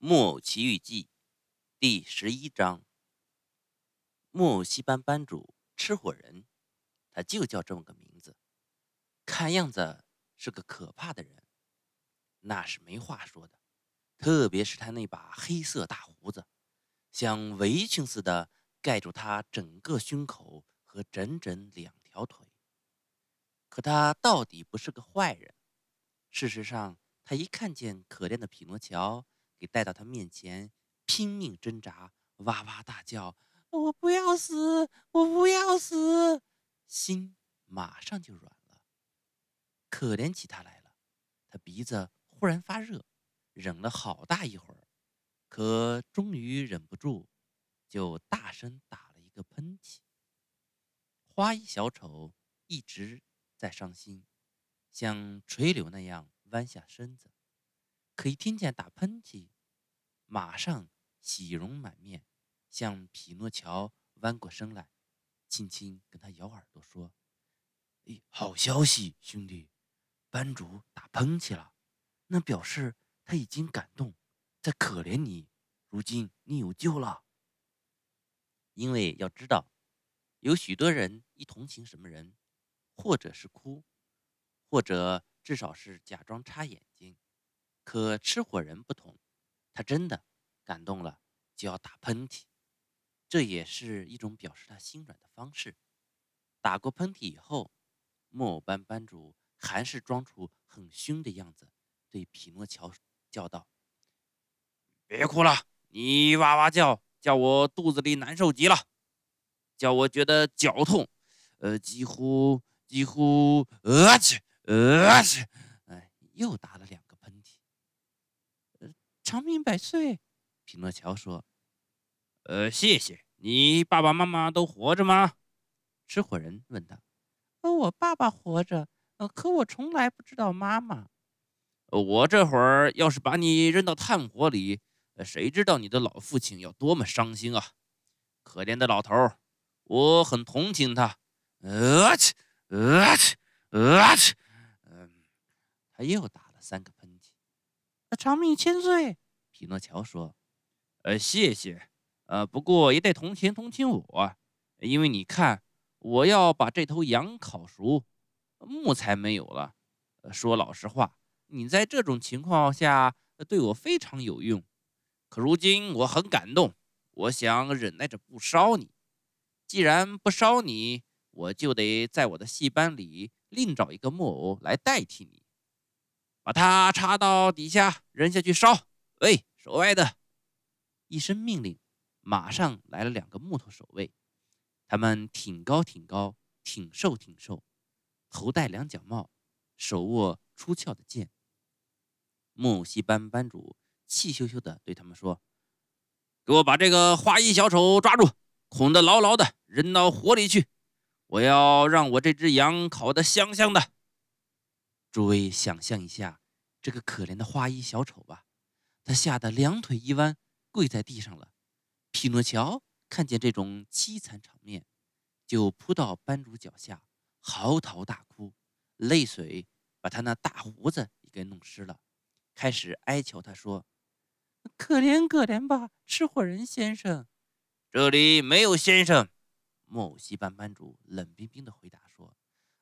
《木偶奇遇记》第十一章：木偶戏班班主吃火人，他就叫这么个名字。看样子是个可怕的人，那是没话说的。特别是他那把黑色大胡子，像围裙似的盖住他整个胸口和整整两条腿。可他到底不是个坏人。事实上，他一看见可怜的匹诺乔。给带到他面前，拼命挣扎，哇哇大叫：“我不要死，我不要死！”心马上就软了。可怜起他来了，他鼻子忽然发热，忍了好大一会儿，可终于忍不住，就大声打了一个喷嚏。花衣小丑一直在伤心，像垂柳那样弯下身子。可以听见打喷嚏，马上喜容满面，向匹诺乔弯过身来，轻轻跟他咬耳朵说：“哎，好消息，兄弟，班主打喷嚏了，那表示他已经感动，在可怜你。如今你有救了。因为要知道，有许多人一同情什么人，或者是哭，或者至少是假装插眼睛。”可吃火人不同，他真的感动了就要打喷嚏，这也是一种表示他心软的方式。打过喷嚏以后，木偶班班主还是装出很凶的样子，对匹诺乔叫道：“别哭了，你哇哇叫，叫我肚子里难受极了，叫我觉得绞痛，呃，几乎几乎呃去呃去，哎，又打了两。”长命百岁，匹诺乔说：“呃，谢谢你。爸爸妈妈都活着吗？”吃火人问他：“呃，我爸爸活着，呃，可我从来不知道妈妈。我这会儿要是把你扔到炭火里，呃谁知道你的老父亲要多么伤心啊！可怜的老头，我很同情他。呃去，呃去，呃去，嗯，他又打了三个喷嚏。长命千岁。”匹诺乔说：“呃，谢谢，呃，不过也得同情同情我，因为你看，我要把这头羊烤熟，木材没有了。说老实话，你在这种情况下对我非常有用。可如今我很感动，我想忍耐着不烧你。既然不烧你，我就得在我的戏班里另找一个木偶来代替你，把它插到底下扔下去烧。喂！”守卫的一声命令，马上来了两个木头守卫。他们挺高挺高，挺瘦挺瘦，头戴两角帽，手握出鞘的剑。木偶戏班班主气咻咻地对他们说：“给我把这个花衣小丑抓住，捆得牢牢的，扔到火里去！我要让我这只羊烤得香香的。”诸位想象一下这个可怜的花衣小丑吧。他吓得两腿一弯，跪在地上了。匹诺乔看见这种凄惨场面，就扑到班主脚下，嚎啕大哭，泪水把他那大胡子也给弄湿了，开始哀求他说：“可怜可怜吧，吃火人先生。”这里没有先生。木偶戏班班主冷冰冰地回答说：“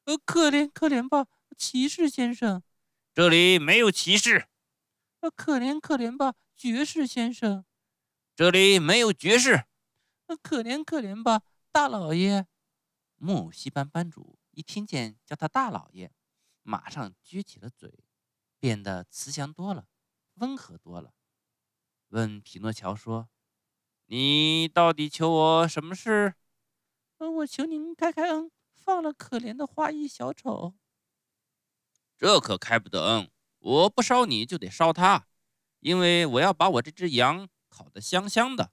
呃，可怜可怜吧，骑士先生。”这里没有骑士。呃，可怜可怜吧，爵士先生，这里没有爵士。呃，可怜可怜吧，大老爷。木偶戏班班主一听见叫他大老爷，马上撅起了嘴，变得慈祥多了，温和多了。问匹诺乔说：“你到底求我什么事？”呃，我求您开开恩，放了可怜的花衣小丑。这可开不得恩。我不烧你就得烧他，因为我要把我这只羊烤得香香的。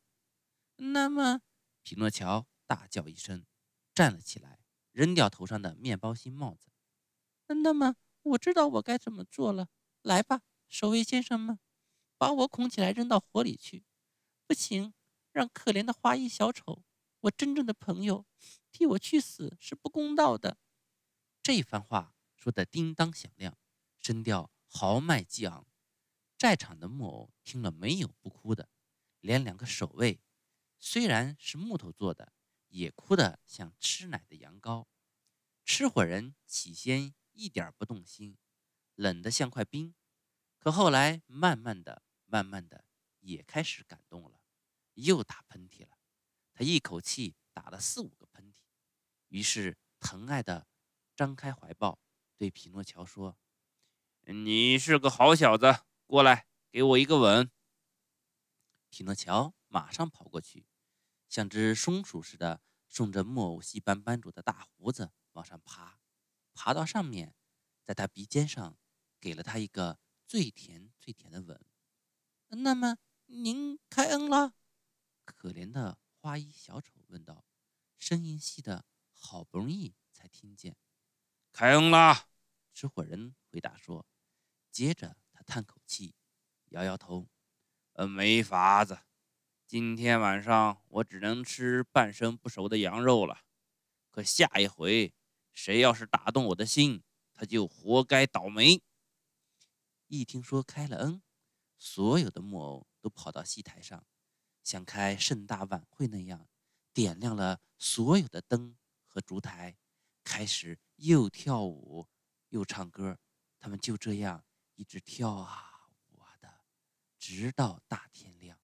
那么，匹诺乔大叫一声，站了起来，扔掉头上的面包心帽子。那么，我知道我该怎么做了。来吧，守卫先生们，把我捆起来扔到火里去。不行，让可怜的花衣小丑，我真正的朋友，替我去死是不公道的。这番话说得叮当响亮，声调。豪迈激昂，在场的木偶听了没有不哭的，连两个守卫虽然是木头做的，也哭得像吃奶的羊羔。吃火人起先一点不动心，冷得像块冰，可后来慢慢的、慢慢的也开始感动了，又打喷嚏了。他一口气打了四五个喷嚏，于是疼爱的张开怀抱，对匹诺乔说：“你是个好小子，过来给我一个吻。”匹诺乔马上跑过去，像只松鼠似的，顺着木偶戏班班主的大胡子往上爬，爬到上面，在他鼻尖上给了他一个最甜最甜的吻。那么您开恩了，可怜的。花衣小丑问道，声音细的好不容易才听见。开恩啦！吃火人回答说。接着他叹口气，摇摇头：“呃，没法子，今天晚上我只能吃半生不熟的羊肉了。可下一回，谁要是打动我的心，他就活该倒霉。”一听说开了恩，所有的木偶都跑到戏台上。像开盛大晚会那样，点亮了所有的灯和烛台，开始又跳舞又唱歌。他们就这样一直跳啊舞啊的，直到大天。